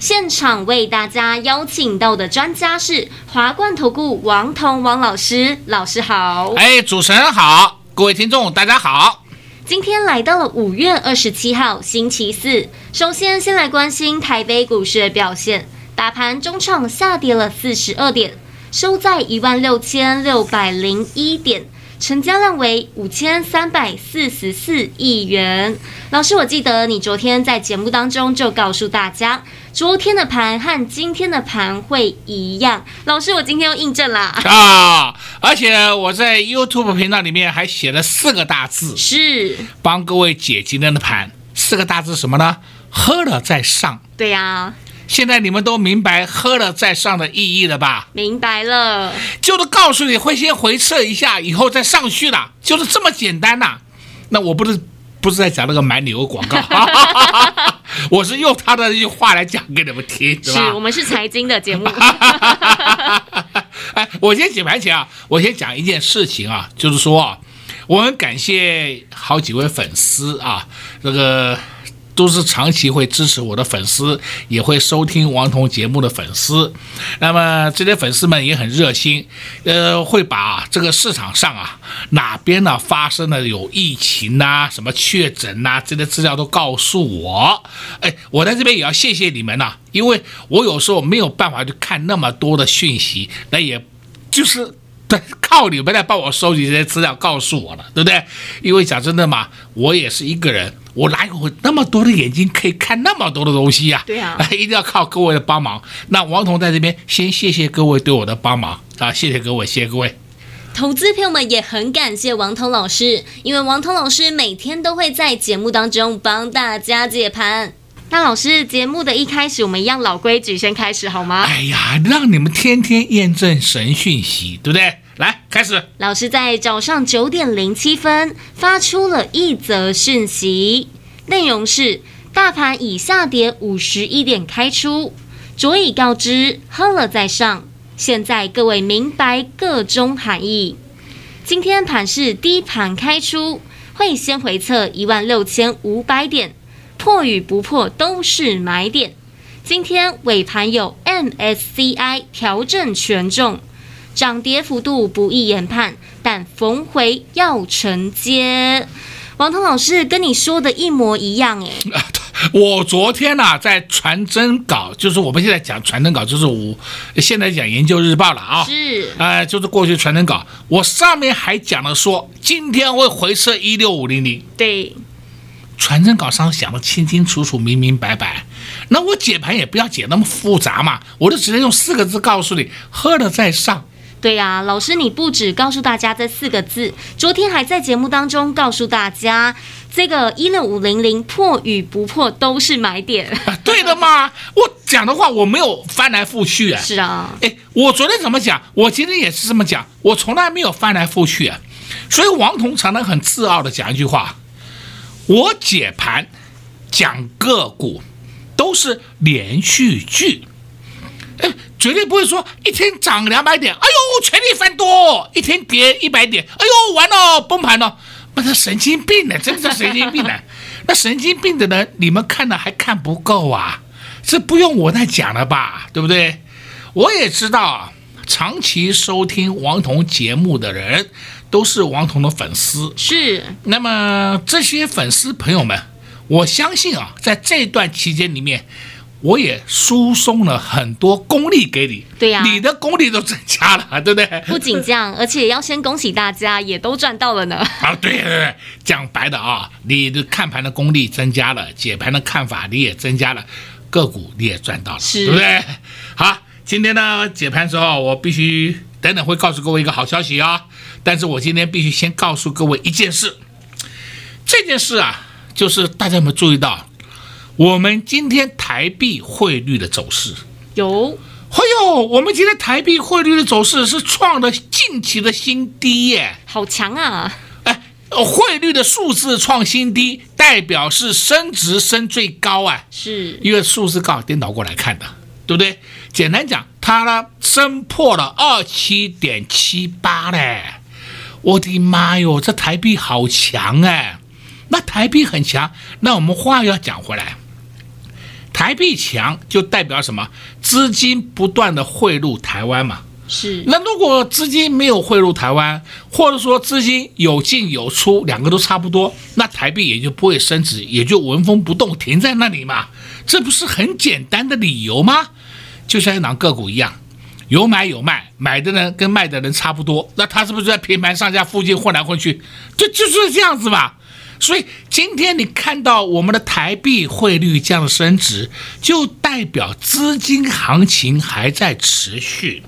现场为大家邀请到的专家是华冠投顾王彤王老师，老师好。哎，主持人好，各位听众大家好。今天来到了五月二十七号星期四，首先先来关心台北股市的表现，大盘中场下跌了四十二点，收在一万六千六百零一点。成交量为五千三百四十四亿元。老师，我记得你昨天在节目当中就告诉大家，昨天的盘和今天的盘会一样。老师，我今天又印证了啊！而且我在 YouTube 频道里面还写了四个大字，是帮各位解今天的盘。四个大字什么呢？喝了再上。对呀、啊。现在你们都明白喝了再上的意义了吧？明白了，就是告诉你会先回撤一下，以后再上去的，就是这么简单呐、啊。那我不是不是在讲那个买牛广告，我是用他的一句话来讲给你们听，是吧？是我们是财经的节目。哎，我先解盘前啊，我先讲一件事情啊，就是说，我很感谢好几位粉丝啊，这个。都是长期会支持我的粉丝，也会收听王彤节目的粉丝。那么这些粉丝们也很热心，呃，会把这个市场上啊哪边呢发生了有疫情呐、什么确诊呐这些资料都告诉我。哎，我在这边也要谢谢你们呐、因为我有时候没有办法去看那么多的讯息，那也就是。对，靠你们来帮我收集这些资料，告诉我了，对不对？因为讲真的嘛，我也是一个人，我哪有那么多的眼睛可以看那么多的东西呀？对呀，一定要靠各位的帮忙。那王彤在这边先谢谢各位对我的帮忙啊，谢谢各位，谢谢各位。投资朋友们也很感谢王彤老师，因为王彤老师每天都会在节目当中帮大家解盘。那老师，节目的一开始，我们一样老规矩，先开始好吗？哎呀，让你们天天验证神讯息，对不对？来，开始。老师在早上九点零七分发出了一则讯息，内容是：大盘以下跌五十一点开出，着以告知喝了再上。现在各位明白个中含义。今天盘是低盘开出，会先回测一万六千五百点。破与不破都是买点。今天尾盘有 MSCI 调整权重，涨跌幅度不易研判，但逢回要承接。王彤老师跟你说的一模一样哎。我昨天呐、啊、在传真稿，就是我们现在讲传真稿，就是我现在讲研究日报了啊。是。呃，就是过去传真稿，我上面还讲了说，今天会回撤一六五零零。对。传真稿上讲的清清楚楚、明明白白，那我解盘也不要解那么复杂嘛，我就直接用四个字告诉你：喝了再上。对呀、啊，老师你不止告诉大家这四个字，昨天还在节目当中告诉大家，这个一六五零零破与不破都是买点。啊、对的嘛，我讲的话我没有翻来覆去啊。是啊，哎，我昨天怎么讲，我今天也是这么讲，我从来没有翻来覆去啊。所以王彤常常很自傲的讲一句话。我解盘讲个股都是连续剧，哎，绝对不会说一天涨两百点，哎呦，全力翻多；一天跌一百点，哎呦，完了，崩盘了，那是神经病呢，真的是神经病呢。那神经病的人，你们看了还看不够啊？这不用我再讲了吧，对不对？我也知道，长期收听王彤节目的人。都是王彤的粉丝，是。那么这些粉丝朋友们，我相信啊，在这段期间里面，我也输送了很多功力给你。对呀、啊，你的功力都增加了，对不对？不仅这样，而且要先恭喜大家，也都赚到了呢。啊，对对对，讲白的啊，你的看盘的功力增加了，解盘的看法你也增加了，个股你也赚到了，是，对不对？好，今天呢解盘之后，我必须等等会告诉各位一个好消息啊。但是我今天必须先告诉各位一件事，这件事啊，就是大家有没有注意到，我们今天台币汇率的走势有。哎呦，我们今天台币汇率的走势是创了近期的新低耶，好强啊！哎，汇率的数字创新低，代表是升值升最高啊，是因为数字刚好颠倒过来看的，对不对？简单讲，它呢升破了二七点七八嘞，我的妈哟，这台币好强哎！那台币很强，那我们话又要讲回来。台币强就代表什么？资金不断的汇入台湾嘛。是。那如果资金没有汇入台湾，或者说资金有进有出，两个都差不多，那台币也就不会升值，也就纹风不动，停在那里嘛。这不是很简单的理由吗？就像一档个股一样，有买有卖，买的人跟卖的人差不多，那他是不是在平盘上下附近混来混去？就就是这样子嘛。所以今天你看到我们的台币汇率这样的升值，就代表资金行情还在持续。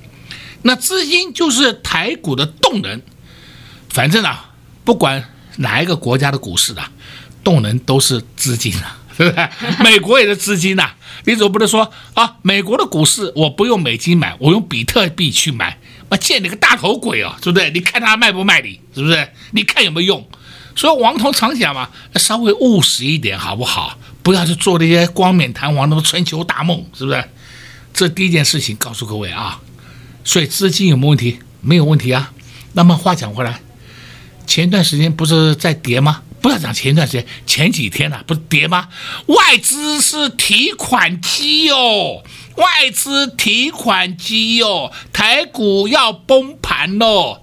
那资金就是台股的动能，反正啊，不管哪一个国家的股市啊，动能都是资金啊，对不对？美国也是资金呐、你总不能说啊，美国的股市我不用美金买，我用比特币去买，我见你个大头鬼哦，对不对？你看他卖不卖你，是不是？你看有没有用？所以王彤常讲嘛，稍微务实一点好不好？不要去做那些冠冕堂皇的春秋大梦，是不是？这第一件事情告诉各位啊。所以资金有没有问题？没有问题啊。那么话讲回来，前段时间不是在跌吗？不要讲前段时间，前几天啊，不是跌吗？外资是提款机哟，外资提款机哟，台股要崩盘喽。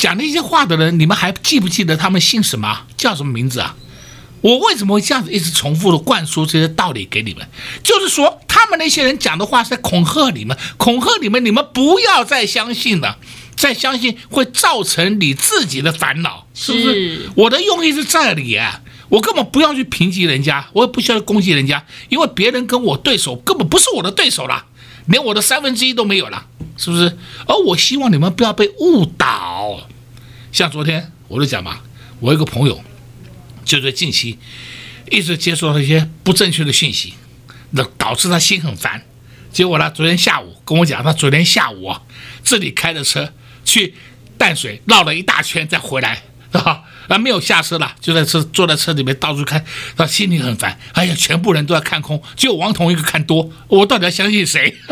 讲那些话的人，你们还记不记得他们姓什么？叫什么名字啊？我为什么会这样子一直重复的灌输这些道理给你们？就是说，他们那些人讲的话是在恐吓你们，恐吓你们，你们不要再相信了，再相信会造成你自己的烦恼，是不是？是我的用意是这里啊，我根本不要去评级人家，我也不需要攻击人家，因为别人跟我对手根本不是我的对手了，连我的三分之一都没有了。是不是？而我希望你们不要被误导。像昨天我就讲嘛，我一个朋友，就在近期一直接受到一些不正确的讯息，那导致他心很烦。结果呢，昨天下午跟我讲，他昨天下午啊，自己开着车去淡水绕了一大圈再回来，啊，没有下车了，就在车坐在车里面到处看，他心里很烦。哎呀，全部人都在看空，只有王彤一个看多，我到底要相信谁？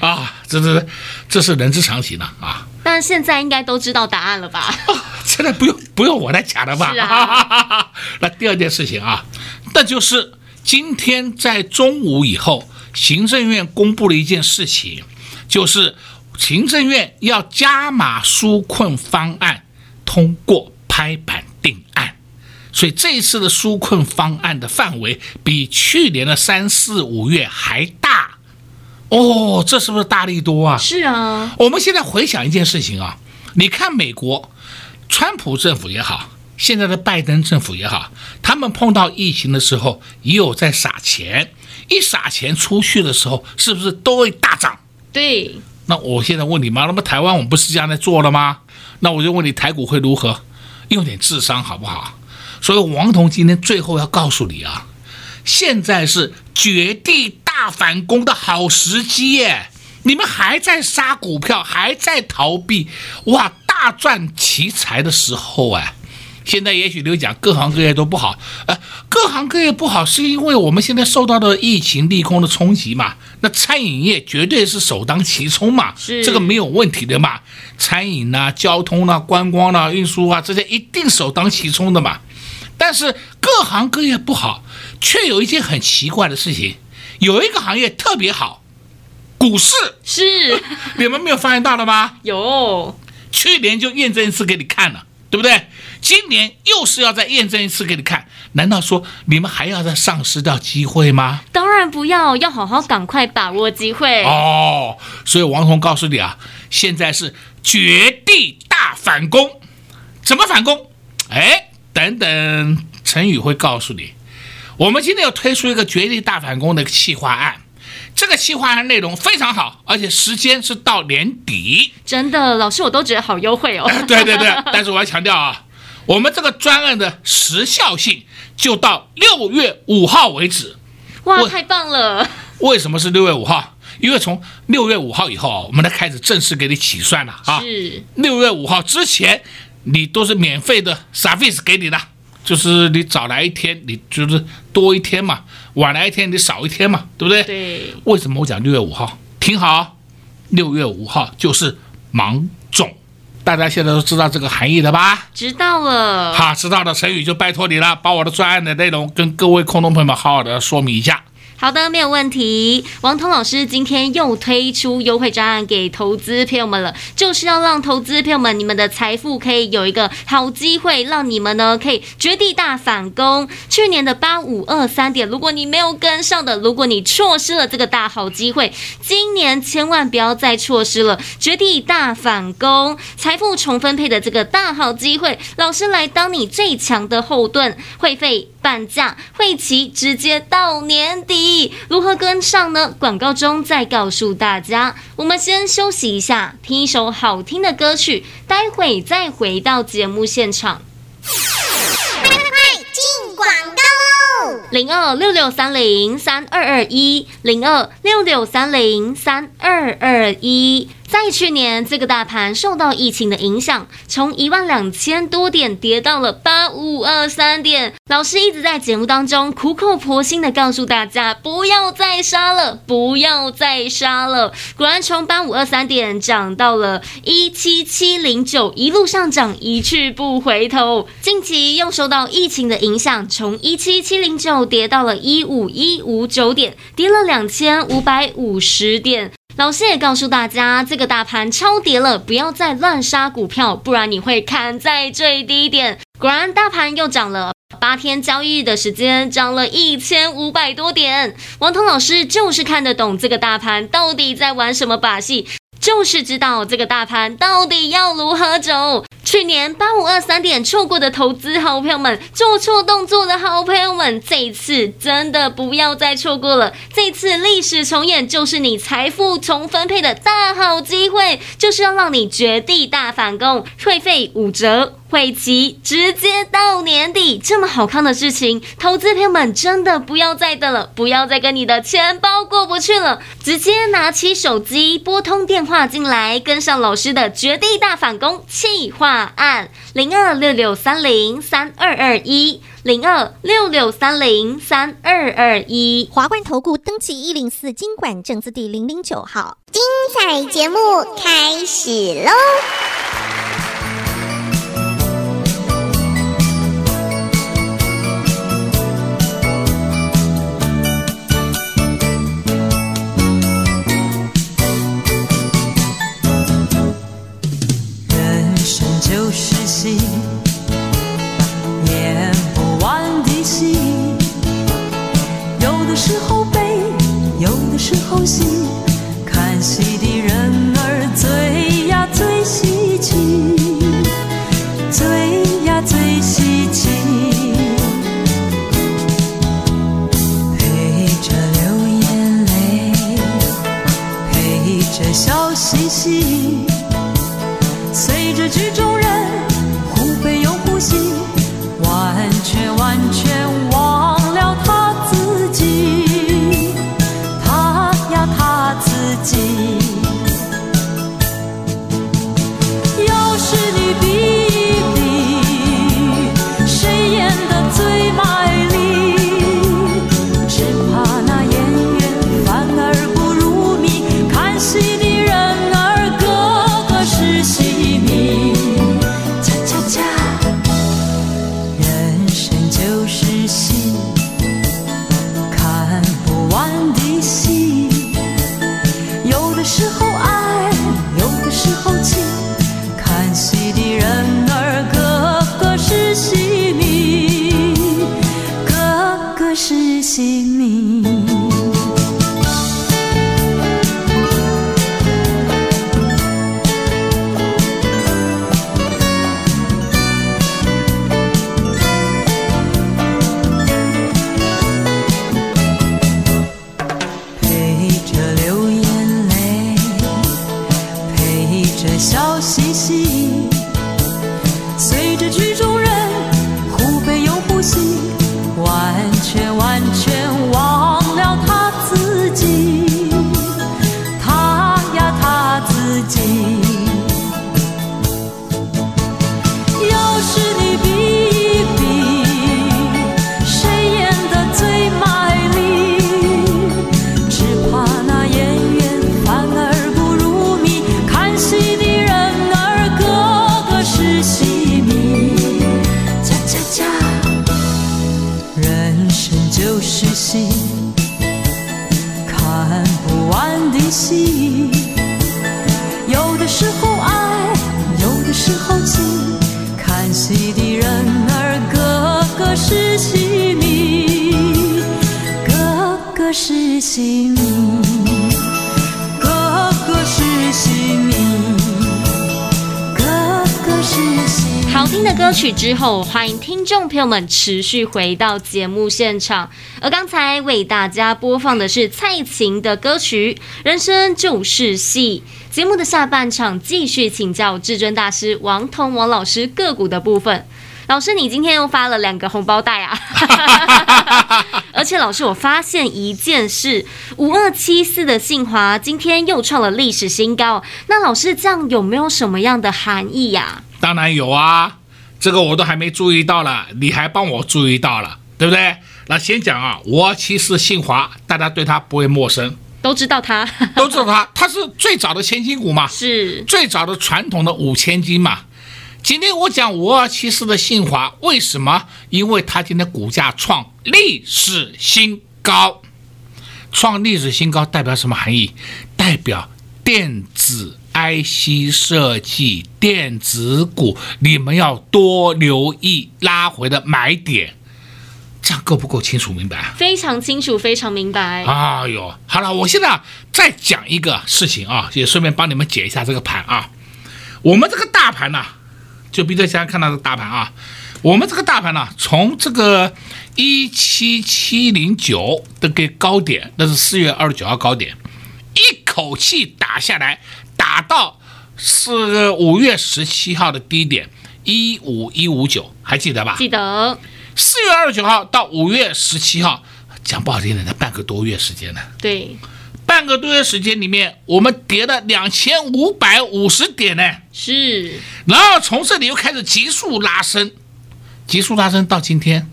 啊，这这这是人之常情了啊！但现在应该都知道答案了吧？啊、现在不用不用我来讲了吧？是啊。那第二件事情啊，那就是今天在中午以后，行政院公布了一件事情，就是行政院要加码纾困方案。通过拍板定案，所以这一次的纾困方案的范围比去年的三四五月还大哦，这是不是大力多啊？是啊。我们现在回想一件事情啊，你看美国，川普政府也好，现在的拜登政府也好，他们碰到疫情的时候也有在撒钱，一撒钱出去的时候，是不是都会大涨？对。那我现在问你嘛，那么台湾我们不是这样在做了吗？那我就问你，台股会如何？用点智商好不好？所以王彤今天最后要告诉你啊，现在是绝地大反攻的好时机耶！你们还在杀股票，还在逃避，哇，大赚奇财的时候哎！现在也许你会讲各行各业都不好，呃，各行各业不好是因为我们现在受到的疫情利空的冲击嘛？那餐饮业绝对是首当其冲嘛，这个没有问题的嘛。餐饮啊、交通啊、观光啊、运输啊，这些一定首当其冲的嘛。但是各行各业不好，却有一件很奇怪的事情，有一个行业特别好，股市是，你们没有发现到了吗？有，去年就验证一次给你看了，对不对？今年又是要再验证一次给你看，难道说你们还要再丧失掉机会吗？当然不要，要好好赶快把握机会哦。所以王彤告诉你啊，现在是绝地大反攻，怎么反攻？哎，等等，陈宇会告诉你。我们今天要推出一个绝地大反攻的企划案，这个企划案内容非常好，而且时间是到年底。真的，老师我都觉得好优惠哦。对对对，但是我要强调啊。我们这个专案的时效性就到六月五号为止。哇，太棒了！为什么是六月五号？因为从六月五号以后，我们才开始正式给你起算了啊。是六月五号之前，你都是免费的 service 给你的，就是你早来一天，你就是多一天嘛；晚来一天，你少一天嘛，对不对？对。为什么我讲六月五号？听好，六月五号就是芒种，大家现在都知道这个含义了吧？知道了。好，知道了成语就拜托你了，把我的专案的内容跟各位空中朋友们好好的说明一下。好的，没有问题。王彤老师今天又推出优惠专案给投资朋友们了，就是要让投资朋友们你们的财富可以有一个好机会，让你们呢可以绝地大反攻。去年的八五二三点，如果你没有跟上的，如果你错失了这个大好机会，今年千万不要再错失了绝地大反攻、财富重分配的这个大好机会。老师来当你最强的后盾，会费。半价，会期直接到年底，如何跟上呢？广告中再告诉大家。我们先休息一下，听一首好听的歌曲，待会再回到节目现场。快进广告喽！零二六六三零三二二一，零二六六三零三二二一。在去年，这个大盘受到疫情的影响，从一万两千多点跌到了八五二三点。老师一直在节目当中苦口婆心的告诉大家，不要再杀了，不要再杀了。果然，从八五二三点涨到了一七七零九，一路上涨，一去不回头。近期又受到疫情的影响，从一七七零九跌到了一五一五九点，跌了两千五百五十点。老师也告诉大家，这个大盘超跌了，不要再乱杀股票，不然你会砍在最低点。果然，大盘又涨了，八天交易日的时间涨了一千五百多点。王彤老师就是看得懂这个大盘到底在玩什么把戏。就是知道这个大盘到底要如何走。去年八五二三点错过的投资好朋友们，做错动作的好朋友们，这一次真的不要再错过了。这次历史重演，就是你财富重分配的大好机会，就是要让你绝地大反攻，退费五折。会期直接到年底，这么好看的事情，投资朋友们真的不要再等了，不要再跟你的钱包过不去了，直接拿起手机拨通电话进来，跟上老师的绝地大反攻企划案，零二六六三零三二二一，零二六六三零三二二一，华冠投顾登记一零四金管证字第零零九号，精彩节目开始喽！就是心演不完的戏有的时候悲有的时候喜看星人。是戏迷，个个是戏迷，个个是戏迷。好听的歌曲之后，欢迎听众朋友们持续回到节目现场。而刚才为大家播放的是蔡琴的歌曲《人生就是戏》。节目的下半场继续请教至尊大师王彤王老师个股的部分。老师，你今天又发了两个红包袋啊！而且老师，我发现一件事，五二七四的信华今天又创了历史新高。那老师，这样有没有什么样的含义呀？当然有啊，这个我都还没注意到了，你还帮我注意到了，对不对？那先讲啊，五二七四信华，大家对他不会陌生，都知道他，都知道他，他是最早的千金股嘛，是最早的传统的五千金嘛。今天我讲五二七四的信华，为什么？因为它今天股价创历史新高，创历史新高代表什么含义？代表电子 IC 设计、电子股，你们要多留意拉回的买点，这样够不够清楚明白？非常清楚，非常明白。哎呦，好了，我现在再讲一个事情啊，也顺便帮你们解一下这个盘啊。我们这个大盘呢、啊？就比如现在看到的大盘啊，我们这个大盘呢，从这个一七七零九的个高点，那是四月二十九号高点，一口气打下来，打到是五月十七号的低点一五一五九，还记得吧？记得。四月二十九号到五月十七号，讲不好听点，那半个多月时间呢。对。半个多月时间里面，我们跌了两千五百五十点呢，是。然后从这里又开始急速拉升，急速拉升到今天，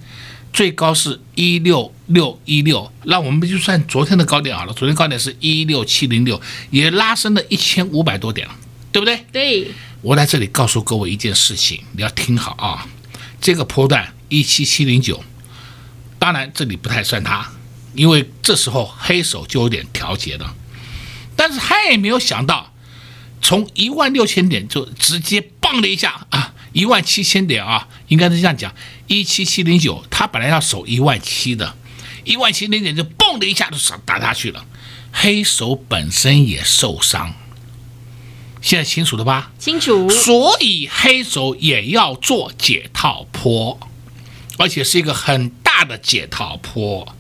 最高是一六六一六，那我们就算昨天的高点好了，昨天高点是一六七零六，也拉升了一千五百多点了，对不对？对。我在这里告诉各位一件事情，你要听好啊，这个波段一七七零九，当然这里不太算它。因为这时候黑手就有点调节了，但是他也没有想到，从一万六千点就直接蹦了一下啊，一万七千点啊，应该是这样讲，一七七零九，他本来要守一万七的，一万七零点就蹦的一下就打下去了，黑手本身也受伤，现在清楚了吧？清楚。所以黑手也要做解套坡，而且是一个很大的解套波。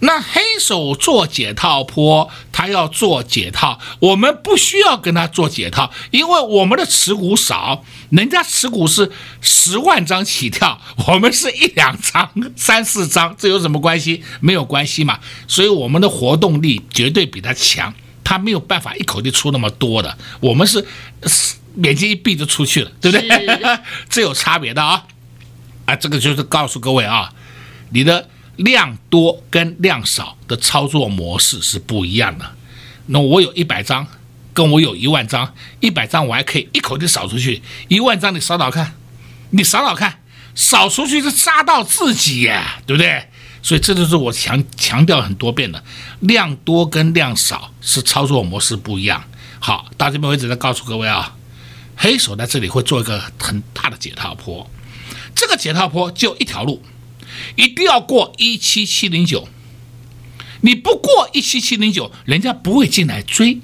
那黑手做解套坡，他要做解套，我们不需要跟他做解套，因为我们的持股少，人家持股是十万张起跳，我们是一两张、三四张，这有什么关系？没有关系嘛。所以我们的活动力绝对比他强，他没有办法一口气出那么多的，我们是眼睛一闭就出去了，对不对？这有差别的啊！啊，这个就是告诉各位啊，你的。量多跟量少的操作模式是不一样的。那我有一百张，跟我有一万张，一百张我还可以一口气扫出去，一万张你扫扫看，你扫扫看，扫出去是杀到自己呀，对不对？所以这就是我强强调很多遍的，量多跟量少是操作模式不一样。好，到这边为止再告诉各位啊，黑手在这里会做一个很大的解套坡，这个解套坡就一条路。一定要过一七七零九，你不过一七七零九，人家不会进来追，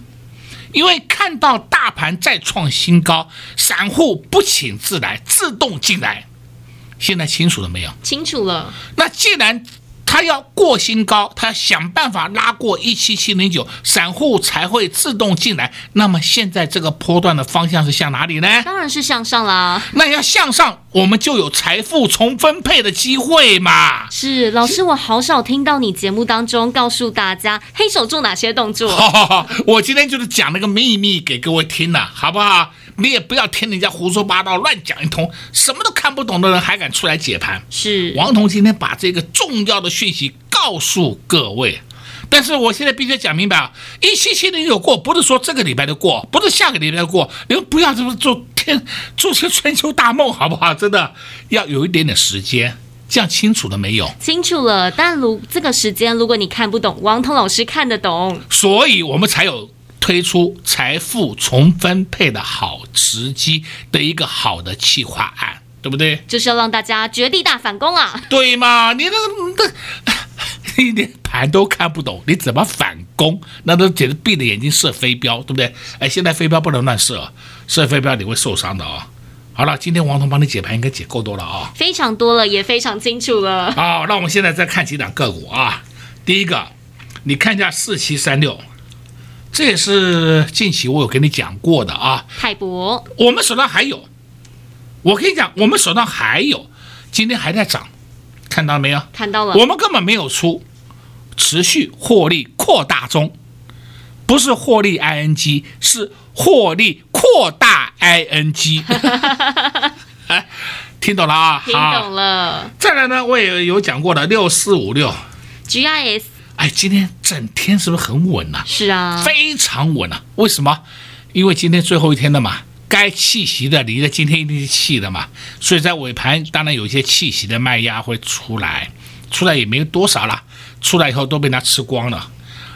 因为看到大盘再创新高，散户不请自来，自动进来。现在清楚了没有？清楚了。那既然他要过新高，他要想办法拉过一七七零九，散户才会自动进来。那么现在这个波段的方向是向哪里呢？当然是向上啦。那要向上，我们就有财富重分配的机会嘛。是老师，我好少听到你节目当中告诉大家黑手做哪些动作。好好好，我今天就是讲那个秘密给各位听了，好不好？你也不要听人家胡说八道、乱讲一通，什么都看不懂的人还敢出来解盘？是王彤今天把这个重要的讯息告诉各位，但是我现在必须讲明白啊，一七七零有过，不是说这个礼拜就过，不是下个礼拜就过，你们不要这么做天做些春秋大梦，好不好？真的要有一点点时间，这样清楚了没有？清楚了。但如这个时间，如果你看不懂，王彤老师看得懂，所以我们才有推出财富重分配的好时机的一个好的企划案，对不对？就是要让大家绝地大反攻啊！对嘛？你那个那。你连盘都看不懂，你怎么反攻？那都简直闭着眼睛射飞镖，对不对？哎，现在飞镖不能乱射，射飞镖你会受伤的啊、哦。好了，今天王彤帮你解盘应该解够多了啊、哦，非常多了，也非常清楚了。好，那我们现在再看几档个股啊。第一个，你看一下四七三六，这也是近期我有跟你讲过的啊。海博，我们手上还有，我跟你讲，我们手上还有，今天还在涨。看到了没有？看到了。我们根本没有出，持续获利扩大中，不是获利 ing，是获利扩大 ing。哎，听懂了啊？听懂了。再来呢，我也有讲过的六四五六 GIS。哎，今天整天是不是很稳呐、啊？是啊，非常稳啊。为什么？因为今天最后一天了嘛。该气息的，离了今天一定是气的嘛，所以在尾盘当然有一些气息的卖压会出来，出来也没有多少了，出来以后都被他吃光了。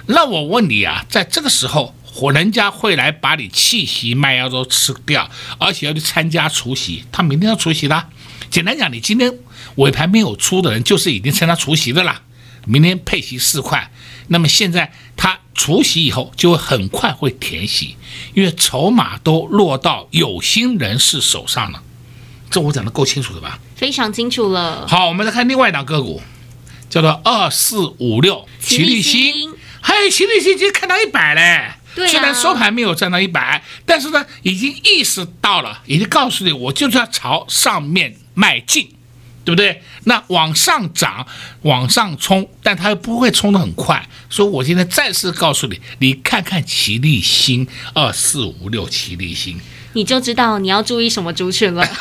那我问你啊，在这个时候，人家会来把你气息卖压都吃掉，而且要去参加除夕，他明天要除夕的。简单讲，你今天尾盘没有出的人，就是已经参加除夕的了，明天配息四块，那么现在它。除息以后就会很快会填息，因为筹码都落到有心人士手上了。这我讲的够清楚的吧？非常清楚了。好，我们再看另外一档个股，叫做二四五六齐力新。嘿，齐力新今天看到一百嘞。对啊。虽然收盘没有站到一百，但是呢，已经意识到了，已经告诉你，我就是要朝上面迈进。对不对？那往上涨，往上冲，但它又不会冲得很快，所以我现在再次告诉你，你看看奇力新二四五六奇力新，你就知道你要注意什么族群了。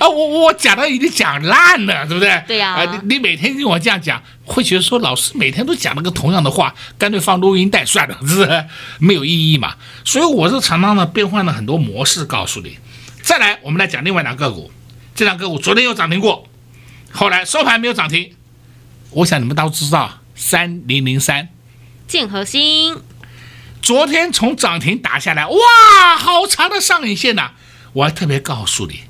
哎，我我讲的已经讲烂了，对不对？对呀、啊。你你每天跟我这样讲，会觉得说老师每天都讲那个同样的话，干脆放录音带算了，是不是？没有意义嘛。所以我是常常的变换了很多模式告诉你。再来，我们来讲另外两个股。这两个股昨天又涨停过，后来收盘没有涨停。我想你们都知道，三零零三建和兴，昨天从涨停打下来，哇，好长的上影线呐、啊！我还特别告诉你，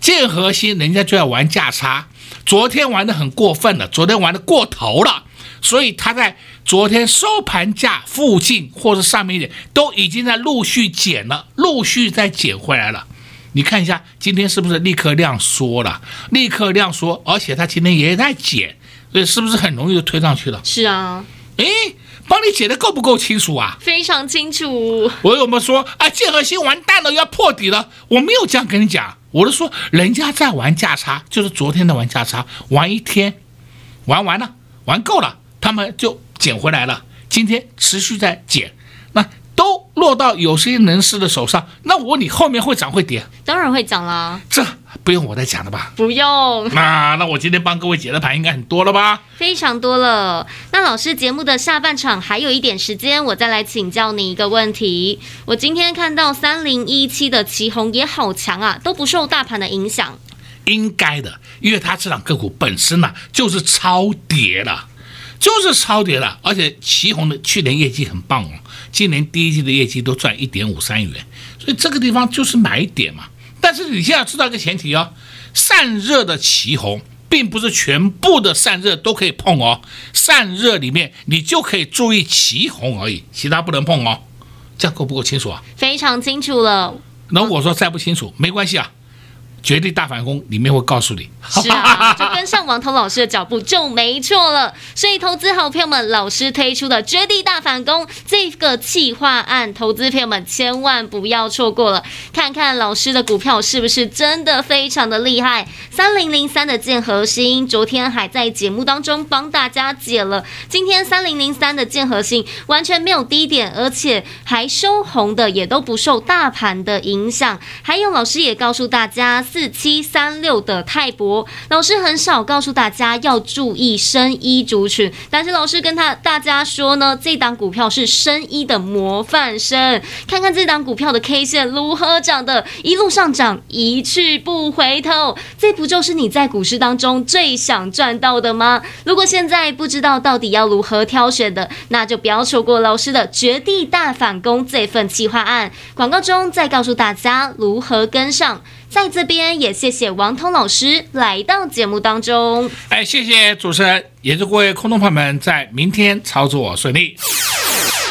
建和兴人家就要玩价差，昨天玩的很过分了，昨天玩的过头了，所以他在昨天收盘价附近或者上面一点，都已经在陆续减了，陆续在减回来了。你看一下，今天是不是立刻量缩了？立刻量缩，而且它今天也在减，所以是不是很容易就推上去了？是啊，诶，帮你解的够不够清楚啊？非常清楚。我有没有说啊？建和新完蛋了，要破底了？我没有这样跟你讲，我是说人家在玩价差，就是昨天的玩价差，玩一天，玩完了，玩够了，他们就捡回来了。今天持续在捡。都落到有些人士的手上，那我问你后面会涨会跌？当然会涨啦，这不用我再讲了吧？不用。那那我今天帮各位解的盘应该很多了吧？非常多了。那老师节目的下半场还有一点时间，我再来请教你一个问题。我今天看到三零一七的旗红也好强啊，都不受大盘的影响。应该的，因为它这档个股本身呢、啊、就是超跌了，就是超跌了，而且旗红的去年业绩很棒哦。今年第一季的业绩都赚一点五三元，所以这个地方就是买点嘛。但是你现在要知道一个前提哦，散热的奇红并不是全部的散热都可以碰哦，散热里面你就可以注意奇红而已，其他不能碰哦。这样够不够清楚啊？非常清楚了。那我说再不清楚没关系啊。绝地大反攻里面会告诉你，是啊，就跟上王彤老师的脚步就没错了。所以投资好朋友们，老师推出的绝地大反攻这个企划案，投资朋友们千万不要错过了。看看老师的股票是不是真的非常的厉害？三零零三的建核心，昨天还在节目当中帮大家解了。今天三零零三的建核心完全没有低点，而且还收红的，也都不受大盘的影响。还有老师也告诉大家。四七三六的泰博，老师很少告诉大家要注意生医族群，但是老师跟他大家说呢，这档股票是生医的模范生。看看这档股票的 K 线如何涨的，一路上涨，一去不回头，这不就是你在股市当中最想赚到的吗？如果现在不知道到底要如何挑选的，那就不要错过老师的绝地大反攻这份企划案。广告中再告诉大家如何跟上。在这边也谢谢王通老师来到节目当中。哎，谢谢主持人，也祝各位空洞朋友们在明天操作顺利。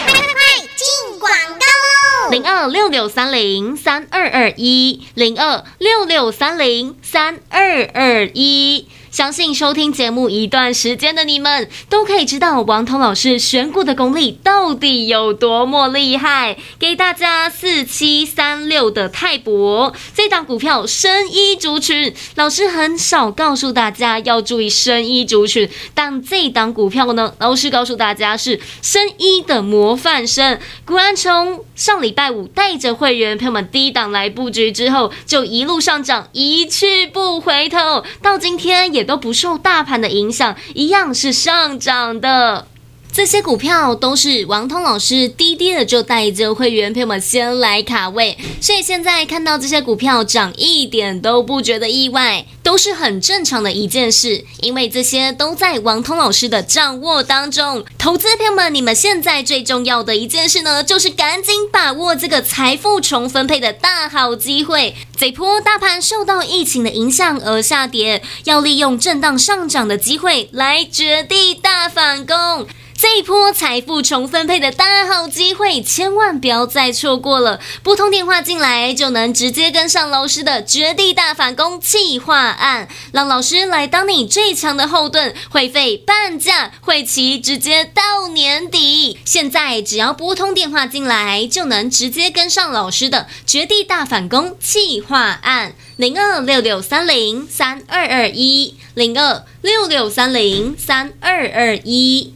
快快快进广告喽！零二六六三零三二二一，零二六六三零三二二一。相信收听节目一段时间的你们，都可以知道王彤老师选股的功力到底有多么厉害。给大家四七三六的泰博这档股票，生医族群，老师很少告诉大家要注意生医族群，但这档股票呢，老师告诉大家是生医的模范生。果然从上礼拜五带着会员朋友们低档来布局之后，就一路上涨，一去不回头，到今天也。也都不受大盘的影响，一样是上涨的。这些股票都是王通老师低低的就带着会员朋友们先来卡位，所以现在看到这些股票涨一点都不觉得意外，都是很正常的一件事，因为这些都在王通老师的掌握当中。投资朋友们，你们现在最重要的一件事呢，就是赶紧把握这个财富重分配的大好机会。这波大盘受到疫情的影响而下跌，要利用震荡上涨的机会来绝地大反攻。这一波财富重分配的大好机会，千万不要再错过了！拨通电话进来，就能直接跟上老师的绝地大反攻计划案，让老师来当你最强的后盾，会费半价，会期直接到年底。现在只要拨通电话进来，就能直接跟上老师的绝地大反攻计划案，零二六六三零三二二一，零二六六三零三二二一。